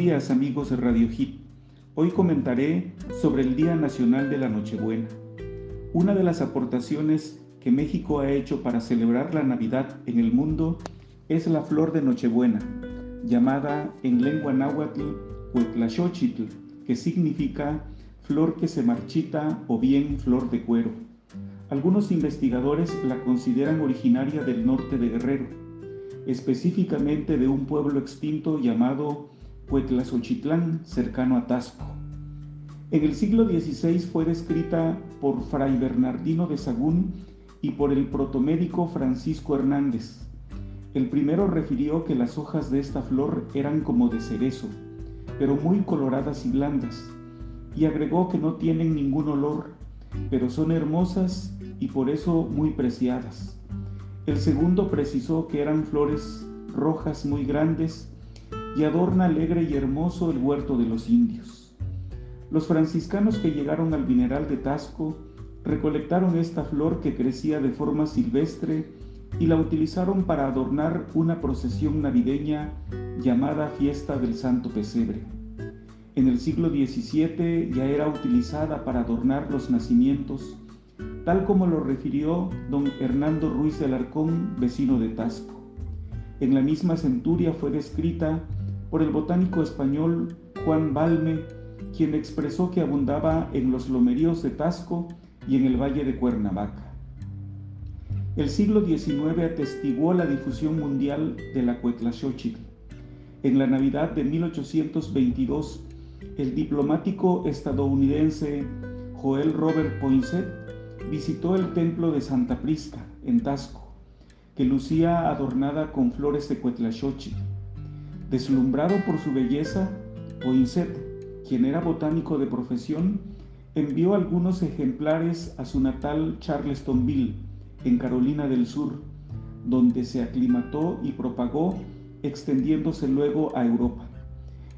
días amigos de Radio Hit. Hoy comentaré sobre el Día Nacional de la Nochebuena. Una de las aportaciones que México ha hecho para celebrar la Navidad en el mundo es la flor de Nochebuena, llamada en lengua náhuatl Huetlaxochitl, que significa flor que se marchita o bien flor de cuero. Algunos investigadores la consideran originaria del norte de Guerrero, específicamente de un pueblo extinto llamado Huetlazochitlán, cercano a Tasco. En el siglo XVI fue descrita por Fray Bernardino de Sagún y por el protomédico Francisco Hernández. El primero refirió que las hojas de esta flor eran como de cerezo, pero muy coloradas y blandas, y agregó que no tienen ningún olor, pero son hermosas y por eso muy preciadas. El segundo precisó que eran flores rojas muy grandes y adorna alegre y hermoso el huerto de los indios. Los franciscanos que llegaron al mineral de Tasco recolectaron esta flor que crecía de forma silvestre y la utilizaron para adornar una procesión navideña llamada Fiesta del Santo Pesebre. En el siglo XVII ya era utilizada para adornar los nacimientos, tal como lo refirió don Hernando Ruiz de Alarcón, vecino de Tasco. En la misma centuria fue descrita por el botánico español Juan Balme, quien expresó que abundaba en los lomeríos de Tasco y en el valle de Cuernavaca. El siglo XIX atestiguó la difusión mundial de la Cuetlaxochitl. En la Navidad de 1822, el diplomático estadounidense Joel Robert Poinsett visitó el templo de Santa Prisca, en Tasco, que lucía adornada con flores de Cuetlaxochitl. Deslumbrado por su belleza, Poinsett, quien era botánico de profesión, envió algunos ejemplares a su natal Charlestonville, en Carolina del Sur, donde se aclimató y propagó, extendiéndose luego a Europa.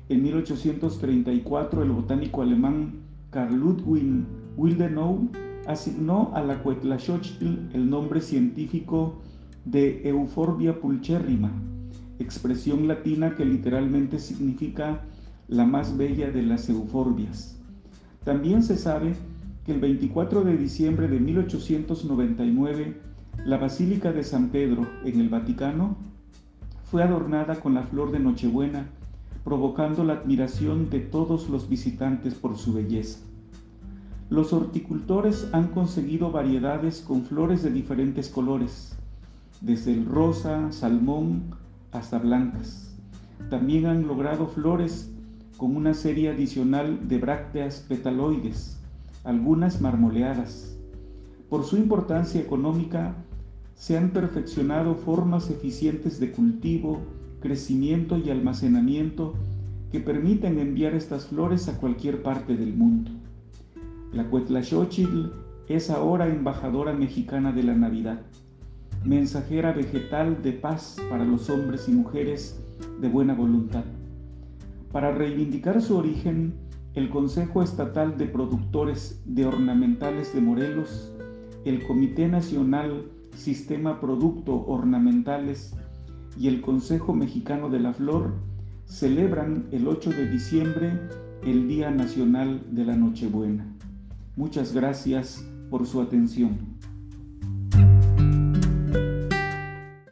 En 1834 el botánico alemán Carl Ludwig Willdenow asignó a la Cuetlaxochitl el nombre científico de Euphorbia pulcherrima, expresión latina que literalmente significa la más bella de las euforbias. También se sabe que el 24 de diciembre de 1899, la Basílica de San Pedro en el Vaticano fue adornada con la flor de Nochebuena, provocando la admiración de todos los visitantes por su belleza. Los horticultores han conseguido variedades con flores de diferentes colores, desde el rosa, salmón, hasta blancas. También han logrado flores con una serie adicional de brácteas petaloides, algunas marmoleadas. Por su importancia económica, se han perfeccionado formas eficientes de cultivo, crecimiento y almacenamiento que permiten enviar estas flores a cualquier parte del mundo. La Cuetlaxochitl es ahora embajadora mexicana de la Navidad mensajera vegetal de paz para los hombres y mujeres de buena voluntad. Para reivindicar su origen, el Consejo Estatal de Productores de Ornamentales de Morelos, el Comité Nacional Sistema Producto Ornamentales y el Consejo Mexicano de la Flor celebran el 8 de diciembre el Día Nacional de la Nochebuena. Muchas gracias por su atención.